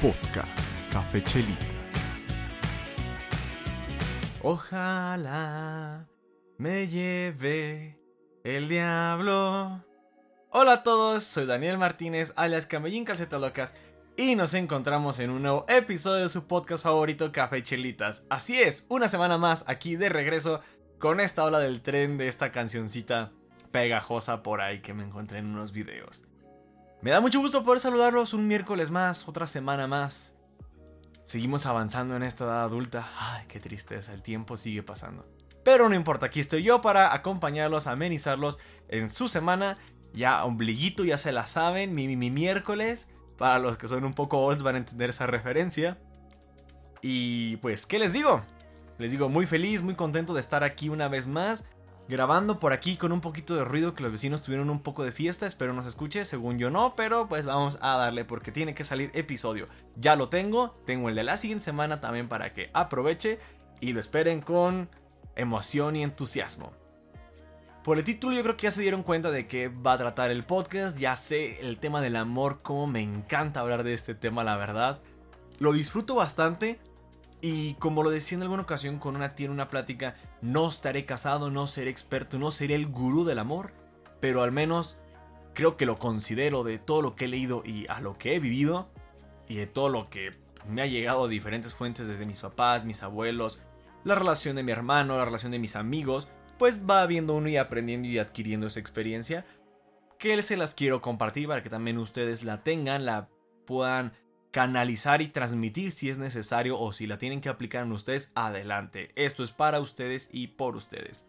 Podcast Café Chelitas. Ojalá me lleve el diablo. Hola a todos, soy Daniel Martínez, alias Camellín Calceta Locas, y nos encontramos en un nuevo episodio de su podcast favorito Café Chelitas. Así es, una semana más aquí de regreso con esta ola del tren de esta cancioncita pegajosa por ahí que me encontré en unos videos. Me da mucho gusto poder saludarlos un miércoles más, otra semana más. Seguimos avanzando en esta edad adulta. Ay, qué tristeza, el tiempo sigue pasando. Pero no importa, aquí estoy yo para acompañarlos, amenizarlos en su semana. Ya ombliguito, ya se la saben, mi, mi, mi miércoles. Para los que son un poco old van a entender esa referencia. Y pues, ¿qué les digo? Les digo, muy feliz, muy contento de estar aquí una vez más grabando por aquí con un poquito de ruido que los vecinos tuvieron un poco de fiesta, espero no se escuche, según yo no, pero pues vamos a darle porque tiene que salir episodio. Ya lo tengo, tengo el de la siguiente semana también para que aproveche y lo esperen con emoción y entusiasmo. Por el título yo creo que ya se dieron cuenta de que va a tratar el podcast, ya sé el tema del amor, como me encanta hablar de este tema, la verdad. Lo disfruto bastante, y como lo decía en alguna ocasión con una tía en una plática, no estaré casado, no seré experto, no seré el gurú del amor, pero al menos creo que lo considero de todo lo que he leído y a lo que he vivido y de todo lo que me ha llegado a diferentes fuentes desde mis papás, mis abuelos, la relación de mi hermano, la relación de mis amigos, pues va viendo uno y aprendiendo y adquiriendo esa experiencia que se las quiero compartir para que también ustedes la tengan, la puedan canalizar y transmitir si es necesario o si la tienen que aplicar en ustedes, adelante. Esto es para ustedes y por ustedes.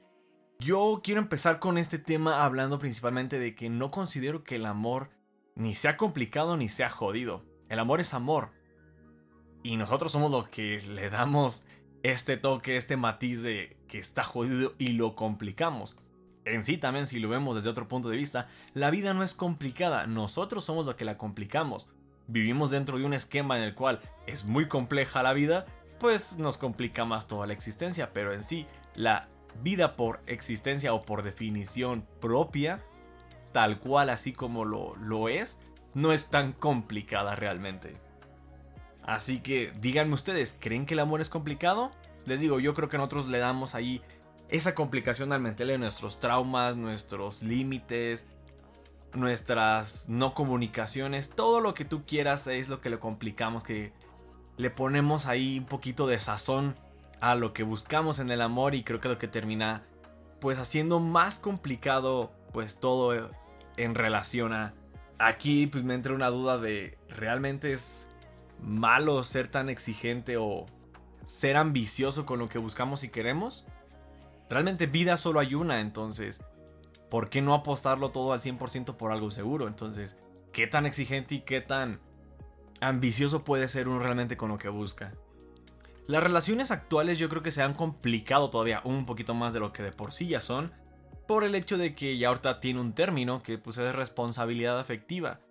Yo quiero empezar con este tema hablando principalmente de que no considero que el amor ni sea complicado ni sea jodido. El amor es amor. Y nosotros somos los que le damos este toque, este matiz de que está jodido y lo complicamos. En sí también si lo vemos desde otro punto de vista, la vida no es complicada, nosotros somos los que la complicamos vivimos dentro de un esquema en el cual es muy compleja la vida, pues nos complica más toda la existencia, pero en sí la vida por existencia o por definición propia, tal cual así como lo, lo es, no es tan complicada realmente. Así que díganme ustedes, ¿creen que el amor es complicado? Les digo, yo creo que nosotros le damos ahí esa complicación al mental de nuestros traumas, nuestros límites, nuestras no comunicaciones, todo lo que tú quieras es lo que le complicamos, que le ponemos ahí un poquito de sazón a lo que buscamos en el amor y creo que lo que termina pues haciendo más complicado pues todo en relación a aquí pues me entra una duda de realmente es malo ser tan exigente o ser ambicioso con lo que buscamos y queremos. Realmente vida solo hay una, entonces ¿por qué no apostarlo todo al 100% por algo seguro? Entonces, ¿qué tan exigente y qué tan ambicioso puede ser uno realmente con lo que busca? Las relaciones actuales yo creo que se han complicado todavía un poquito más de lo que de por sí ya son, por el hecho de que ya ahorita tiene un término que pues es responsabilidad afectiva.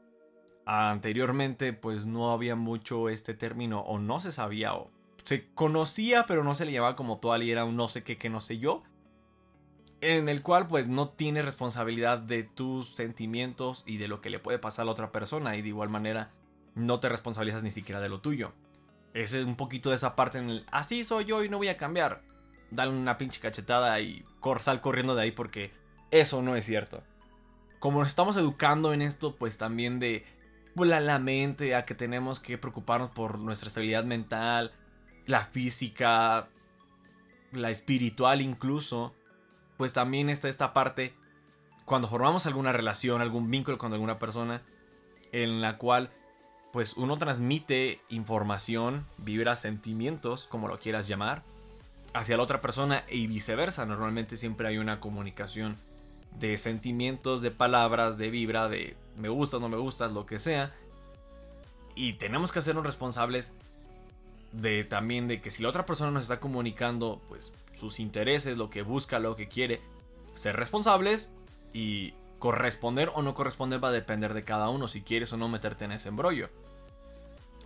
Anteriormente pues no había mucho este término o no se sabía o se conocía pero no se le llamaba como tal y era un no sé qué que no sé yo en el cual pues no tiene responsabilidad de tus sentimientos y de lo que le puede pasar a la otra persona y de igual manera no te responsabilizas ni siquiera de lo tuyo. Es un poquito de esa parte en el así soy yo y no voy a cambiar. Dale una pinche cachetada y sal corriendo de ahí porque eso no es cierto. Como nos estamos educando en esto, pues también de pues, la mente, a que tenemos que preocuparnos por nuestra estabilidad mental, la física, la espiritual incluso pues también está esta parte cuando formamos alguna relación, algún vínculo con alguna persona, en la cual pues uno transmite información, vibra sentimientos, como lo quieras llamar, hacia la otra persona y viceversa. Normalmente siempre hay una comunicación de sentimientos, de palabras, de vibra, de me gustas, no me gustas, lo que sea. Y tenemos que hacernos responsables de también de que si la otra persona nos está comunicando pues sus intereses, lo que busca, lo que quiere, ser responsables y corresponder o no corresponder va a depender de cada uno si quieres o no meterte en ese embrollo.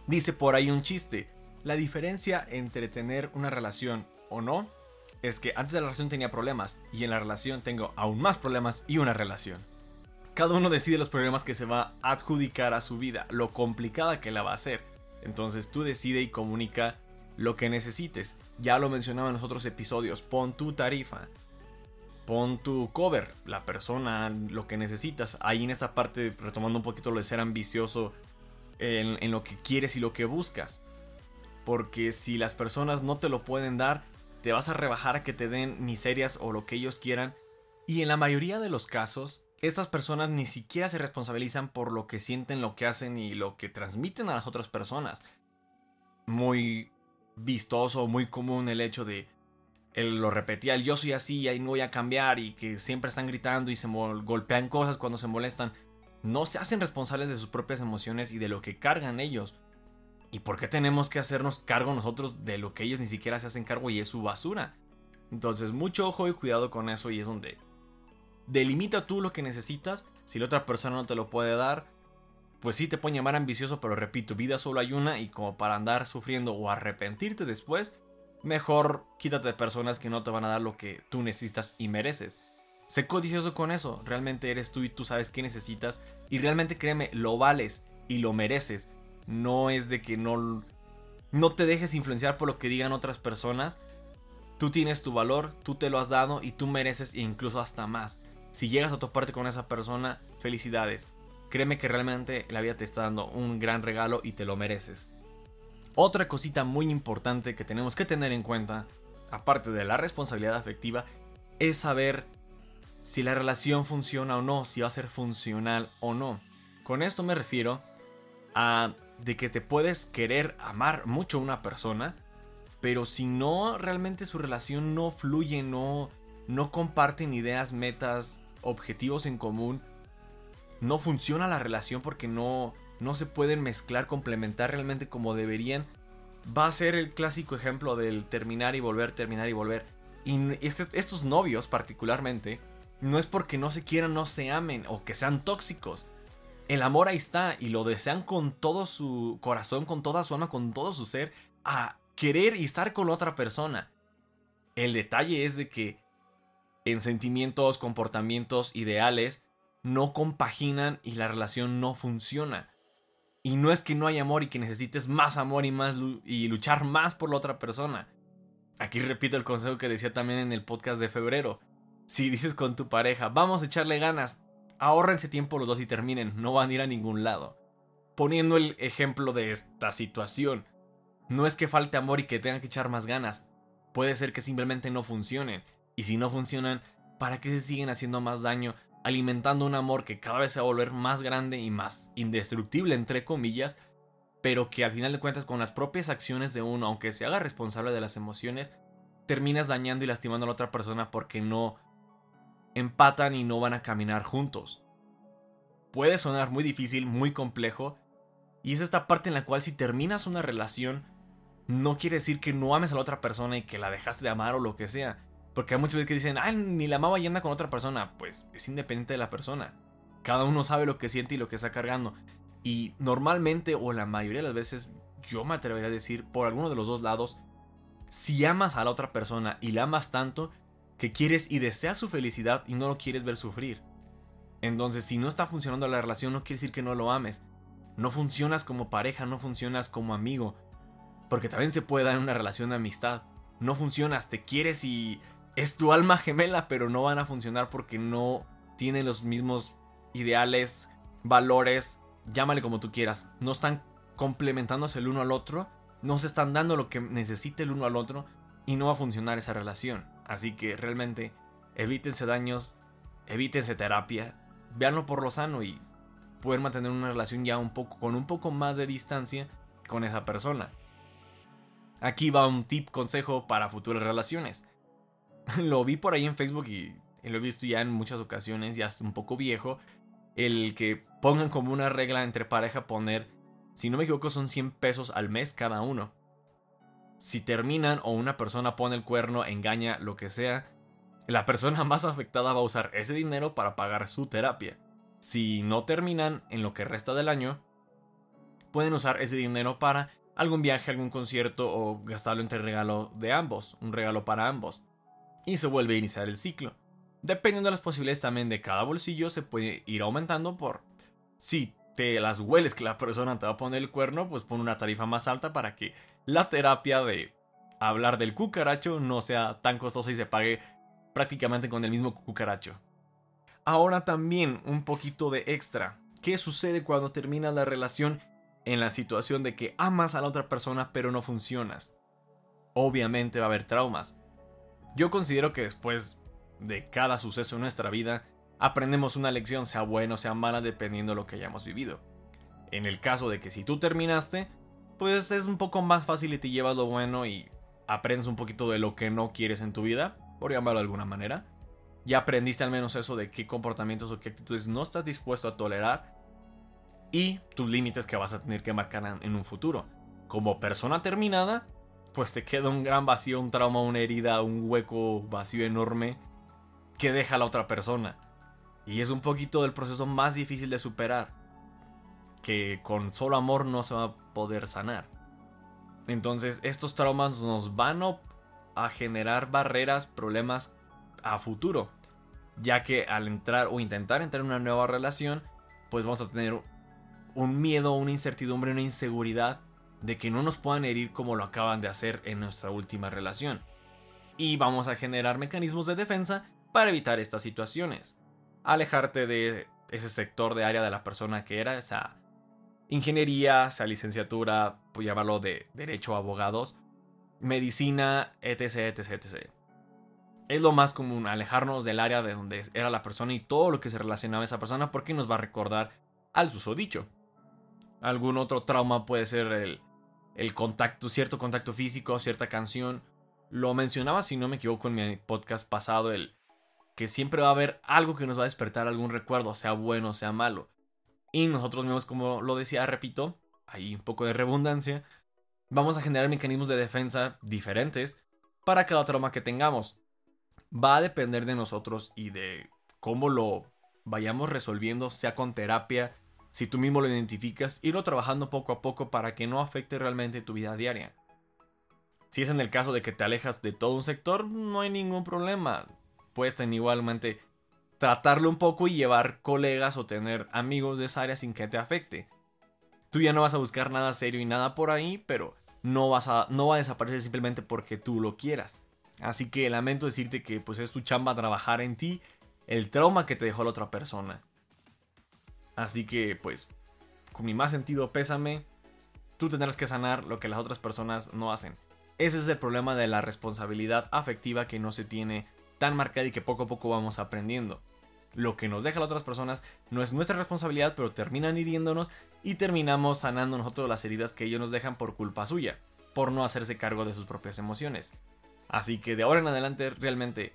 Dice por ahí un chiste, la diferencia entre tener una relación o no es que antes de la relación tenía problemas y en la relación tengo aún más problemas y una relación. Cada uno decide los problemas que se va a adjudicar a su vida, lo complicada que la va a hacer. Entonces tú decide y comunica lo que necesites. Ya lo mencionaba en los otros episodios. Pon tu tarifa. Pon tu cover. La persona, lo que necesitas. Ahí en esta parte, retomando un poquito lo de ser ambicioso en, en lo que quieres y lo que buscas. Porque si las personas no te lo pueden dar, te vas a rebajar a que te den miserias o lo que ellos quieran. Y en la mayoría de los casos, estas personas ni siquiera se responsabilizan por lo que sienten, lo que hacen y lo que transmiten a las otras personas. Muy vistoso, muy común el hecho de él lo repetía, el yo soy así, ahí no voy a cambiar y que siempre están gritando y se golpean cosas cuando se molestan. No se hacen responsables de sus propias emociones y de lo que cargan ellos. ¿Y por qué tenemos que hacernos cargo nosotros de lo que ellos ni siquiera se hacen cargo y es su basura? Entonces, mucho ojo y cuidado con eso y es donde delimita tú lo que necesitas. Si la otra persona no te lo puede dar, pues sí te pueden llamar ambicioso, pero repito, vida solo hay una y como para andar sufriendo o arrepentirte después, mejor quítate de personas que no te van a dar lo que tú necesitas y mereces. Sé codicioso con eso, realmente eres tú y tú sabes qué necesitas y realmente créeme, lo vales y lo mereces no es de que no, no te dejes influenciar por lo que digan otras personas. Tú tienes tu valor, tú te lo has dado y tú mereces incluso hasta más. Si llegas a toparte con esa persona, felicidades. Créeme que realmente la vida te está dando un gran regalo y te lo mereces. Otra cosita muy importante que tenemos que tener en cuenta, aparte de la responsabilidad afectiva, es saber si la relación funciona o no, si va a ser funcional o no. Con esto me refiero a de que te puedes querer amar mucho a una persona, pero si no realmente su relación no fluye, no, no comparten ideas, metas, objetivos en común, no funciona la relación porque no, no se pueden mezclar, complementar realmente como deberían, va a ser el clásico ejemplo del terminar y volver, terminar y volver. Y este, estos novios particularmente, no es porque no se quieran, no se amen o que sean tóxicos el amor ahí está y lo desean con todo su corazón, con toda su alma, con todo su ser, a querer y estar con otra persona. El detalle es de que en sentimientos, comportamientos, ideales, no compaginan y la relación no funciona. Y no es que no haya amor y que necesites más amor y más y luchar más por la otra persona. Aquí repito el consejo que decía también en el podcast de febrero. Si dices con tu pareja, vamos a echarle ganas, ahorrense tiempo los dos y terminen, no van a ir a ningún lado. Poniendo el ejemplo de esta situación, no es que falte amor y que tengan que echar más ganas, puede ser que simplemente no funcionen, y si no funcionan, ¿para qué se siguen haciendo más daño, alimentando un amor que cada vez se va a volver más grande y más indestructible, entre comillas, pero que al final de cuentas con las propias acciones de uno, aunque se haga responsable de las emociones, terminas dañando y lastimando a la otra persona porque no empatan y no van a caminar juntos. Puede sonar muy difícil, muy complejo, y es esta parte en la cual si terminas una relación, no quiere decir que no ames a la otra persona y que la dejaste de amar o lo que sea. Porque hay muchas veces que dicen, ah, ni la amaba y anda con otra persona. Pues es independiente de la persona. Cada uno sabe lo que siente y lo que está cargando. Y normalmente, o la mayoría de las veces, yo me atrevería a decir, por alguno de los dos lados, si amas a la otra persona y la amas tanto, que quieres y deseas su felicidad y no lo quieres ver sufrir. Entonces, si no está funcionando la relación, no quiere decir que no lo ames. No funcionas como pareja, no funcionas como amigo. Porque también se puede dar en una relación de amistad. No funcionas, te quieres y es tu alma gemela, pero no van a funcionar porque no tienen los mismos ideales, valores, llámale como tú quieras. No están complementándose el uno al otro, no se están dando lo que necesita el uno al otro y no va a funcionar esa relación. Así que realmente evítense daños, evítense terapia, véanlo por lo sano y poder mantener una relación ya un poco con un poco más de distancia con esa persona. Aquí va un tip consejo para futuras relaciones. lo vi por ahí en Facebook y lo he visto ya en muchas ocasiones, ya es un poco viejo, el que pongan como una regla entre pareja poner, si no me equivoco, son 100 pesos al mes cada uno si terminan o una persona pone el cuerno, engaña, lo que sea, la persona más afectada va a usar ese dinero para pagar su terapia. Si no terminan en lo que resta del año, pueden usar ese dinero para algún viaje, algún concierto o gastarlo entre regalo de ambos, un regalo para ambos. Y se vuelve a iniciar el ciclo. Dependiendo de las posibilidades también de cada bolsillo, se puede ir aumentando por si te las hueles que la persona te va a poner el cuerno, pues pon una tarifa más alta para que la terapia de hablar del cucaracho no sea tan costosa y se pague prácticamente con el mismo cucaracho. Ahora también un poquito de extra. ¿Qué sucede cuando termina la relación en la situación de que amas a la otra persona pero no funcionas? Obviamente va a haber traumas. Yo considero que después de cada suceso en nuestra vida, aprendemos una lección, sea buena o sea mala, dependiendo de lo que hayamos vivido. En el caso de que si tú terminaste, pues es un poco más fácil y te llevas lo bueno y aprendes un poquito de lo que no quieres en tu vida, por llamarlo de alguna manera. Ya aprendiste al menos eso de qué comportamientos o qué actitudes no estás dispuesto a tolerar y tus límites que vas a tener que marcar en un futuro. Como persona terminada, pues te queda un gran vacío, un trauma, una herida, un hueco vacío enorme que deja a la otra persona. Y es un poquito del proceso más difícil de superar. Que con solo amor no se va a poder sanar. Entonces estos traumas nos van a generar barreras, problemas a futuro. Ya que al entrar o intentar entrar en una nueva relación, pues vamos a tener un miedo, una incertidumbre, una inseguridad de que no nos puedan herir como lo acaban de hacer en nuestra última relación. Y vamos a generar mecanismos de defensa para evitar estas situaciones. Alejarte de ese sector de área de la persona que era, esa ingeniería, esa licenciatura, pues llamarlo de derecho a abogados, medicina, etc, etc, etc. Es lo más común, alejarnos del área de donde era la persona y todo lo que se relacionaba a esa persona porque nos va a recordar al susodicho. Algún otro trauma puede ser el, el contacto, cierto contacto físico, cierta canción. Lo mencionaba, si no me equivoco, en mi podcast pasado, el que siempre va a haber algo que nos va a despertar algún recuerdo, sea bueno, sea malo. Y nosotros mismos, como lo decía, repito, hay un poco de redundancia, vamos a generar mecanismos de defensa diferentes para cada trauma que tengamos. Va a depender de nosotros y de cómo lo vayamos resolviendo, sea con terapia, si tú mismo lo identificas, irlo trabajando poco a poco para que no afecte realmente tu vida diaria. Si es en el caso de que te alejas de todo un sector, no hay ningún problema. Puedes tener igualmente tratarlo un poco y llevar colegas o tener amigos de esa área sin que te afecte. Tú ya no vas a buscar nada serio y nada por ahí, pero no, vas a, no va a desaparecer simplemente porque tú lo quieras. Así que lamento decirte que pues es tu chamba trabajar en ti el trauma que te dejó la otra persona. Así que, pues, con mi más sentido pésame, tú tendrás que sanar lo que las otras personas no hacen. Ese es el problema de la responsabilidad afectiva que no se tiene tan marcada y que poco a poco vamos aprendiendo. Lo que nos deja las otras personas no es nuestra responsabilidad, pero terminan hiriéndonos y terminamos sanando nosotros las heridas que ellos nos dejan por culpa suya, por no hacerse cargo de sus propias emociones. Así que de ahora en adelante realmente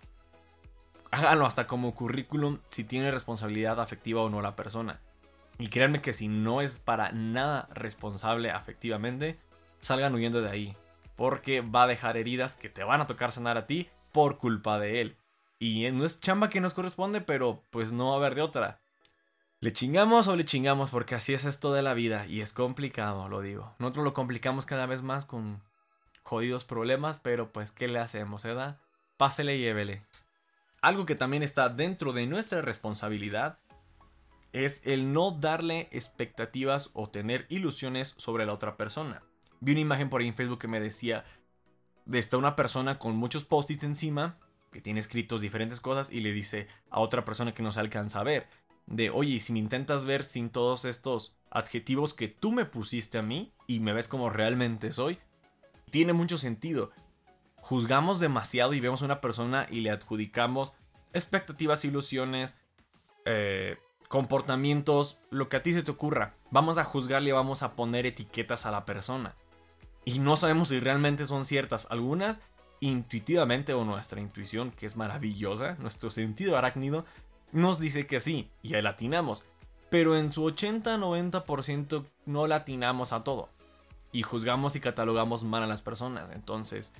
háganlo hasta como currículum si tiene responsabilidad afectiva o no la persona. Y créanme que si no es para nada responsable afectivamente, salgan huyendo de ahí. Porque va a dejar heridas que te van a tocar sanar a ti por culpa de él. Y no es chamba que nos corresponde, pero pues no va a haber de otra. ¿Le chingamos o le chingamos? Porque así es esto de la vida y es complicado, lo digo. Nosotros lo complicamos cada vez más con jodidos problemas, pero pues ¿qué le hacemos, eh? Pásele y llévele. Algo que también está dentro de nuestra responsabilidad es el no darle expectativas o tener ilusiones sobre la otra persona. Vi una imagen por ahí en Facebook que me decía, de esta una persona con muchos post-its encima, que tiene escritos diferentes cosas y le dice a otra persona que no se alcanza a ver, de, oye, si me intentas ver sin todos estos adjetivos que tú me pusiste a mí y me ves como realmente soy, tiene mucho sentido. Juzgamos demasiado y vemos a una persona y le adjudicamos expectativas, ilusiones, eh, comportamientos, lo que a ti se te ocurra. Vamos a juzgarle vamos a poner etiquetas a la persona. Y no sabemos si realmente son ciertas. Algunas intuitivamente o nuestra intuición, que es maravillosa, nuestro sentido arácnido, nos dice que sí, y ahí latinamos. Pero en su 80-90% no latinamos a todo. Y juzgamos y catalogamos mal a las personas. Entonces,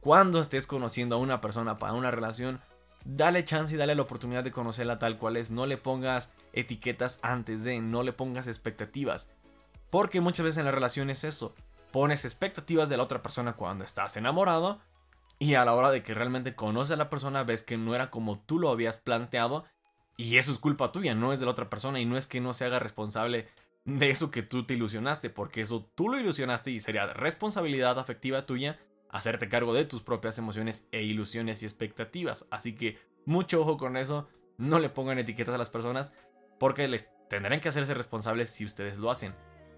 cuando estés conociendo a una persona para una relación, dale chance y dale la oportunidad de conocerla tal cual es. No le pongas etiquetas antes de, no le pongas expectativas. Porque muchas veces en la relación es eso. Pones expectativas de la otra persona cuando estás enamorado. Y a la hora de que realmente conoces a la persona ves que no era como tú lo habías planteado. Y eso es culpa tuya, no es de la otra persona. Y no es que no se haga responsable de eso que tú te ilusionaste, porque eso tú lo ilusionaste y sería responsabilidad afectiva tuya hacerte cargo de tus propias emociones e ilusiones y expectativas. Así que mucho ojo con eso, no le pongan etiquetas a las personas porque les tendrán que hacerse responsables si ustedes lo hacen.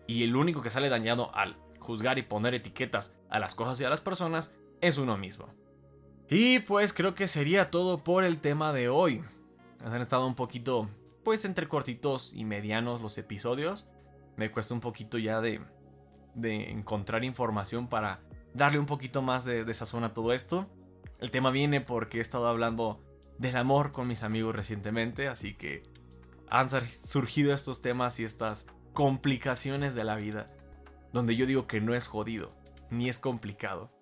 Y el único que sale dañado al juzgar y poner etiquetas a las cosas y a las personas es uno mismo. Y pues creo que sería todo por el tema de hoy. Han estado un poquito, pues entre cortitos y medianos los episodios. Me cuesta un poquito ya de, de encontrar información para darle un poquito más de, de sazón a todo esto. El tema viene porque he estado hablando del amor con mis amigos recientemente, así que han surgido estos temas y estas complicaciones de la vida, donde yo digo que no es jodido, ni es complicado,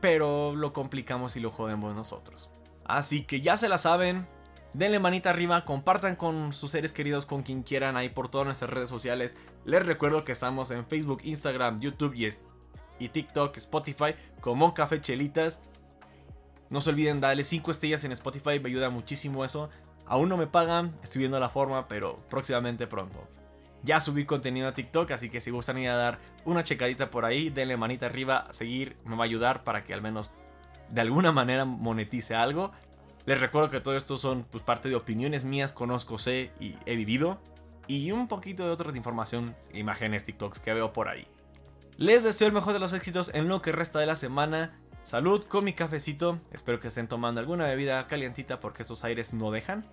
pero lo complicamos y lo jodemos nosotros. Así que ya se la saben, denle manita arriba, compartan con sus seres queridos, con quien quieran, ahí por todas nuestras redes sociales. Les recuerdo que estamos en Facebook, Instagram, YouTube y, y TikTok, Spotify, como Café Chelitas. No se olviden darle 5 estrellas en Spotify, me ayuda muchísimo eso. Aún no me pagan, estoy viendo la forma, pero próximamente pronto. Ya subí contenido a TikTok, así que si gustan ir a dar una checadita por ahí, denle manita arriba, seguir, me va a ayudar para que al menos de alguna manera monetice algo. Les recuerdo que todo esto son pues, parte de opiniones mías, conozco, sé y he vivido. Y un poquito de otra información, imágenes, TikToks que veo por ahí. Les deseo el mejor de los éxitos en lo que resta de la semana. Salud con mi cafecito. Espero que estén tomando alguna bebida calientita porque estos aires no dejan.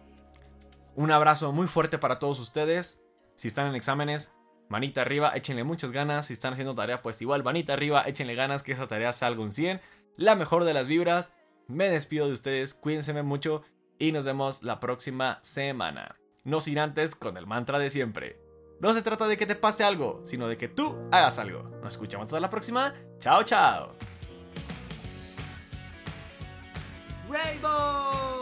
Un abrazo muy fuerte para todos ustedes. Si están en exámenes, manita arriba, échenle muchas ganas. Si están haciendo tarea, pues igual, manita arriba, échenle ganas que esa tarea salga un 100. La mejor de las vibras. Me despido de ustedes, cuídense mucho y nos vemos la próxima semana. No sin antes con el mantra de siempre. No se trata de que te pase algo, sino de que tú hagas algo. Nos escuchamos hasta la próxima. Chao, chao. Rainbow!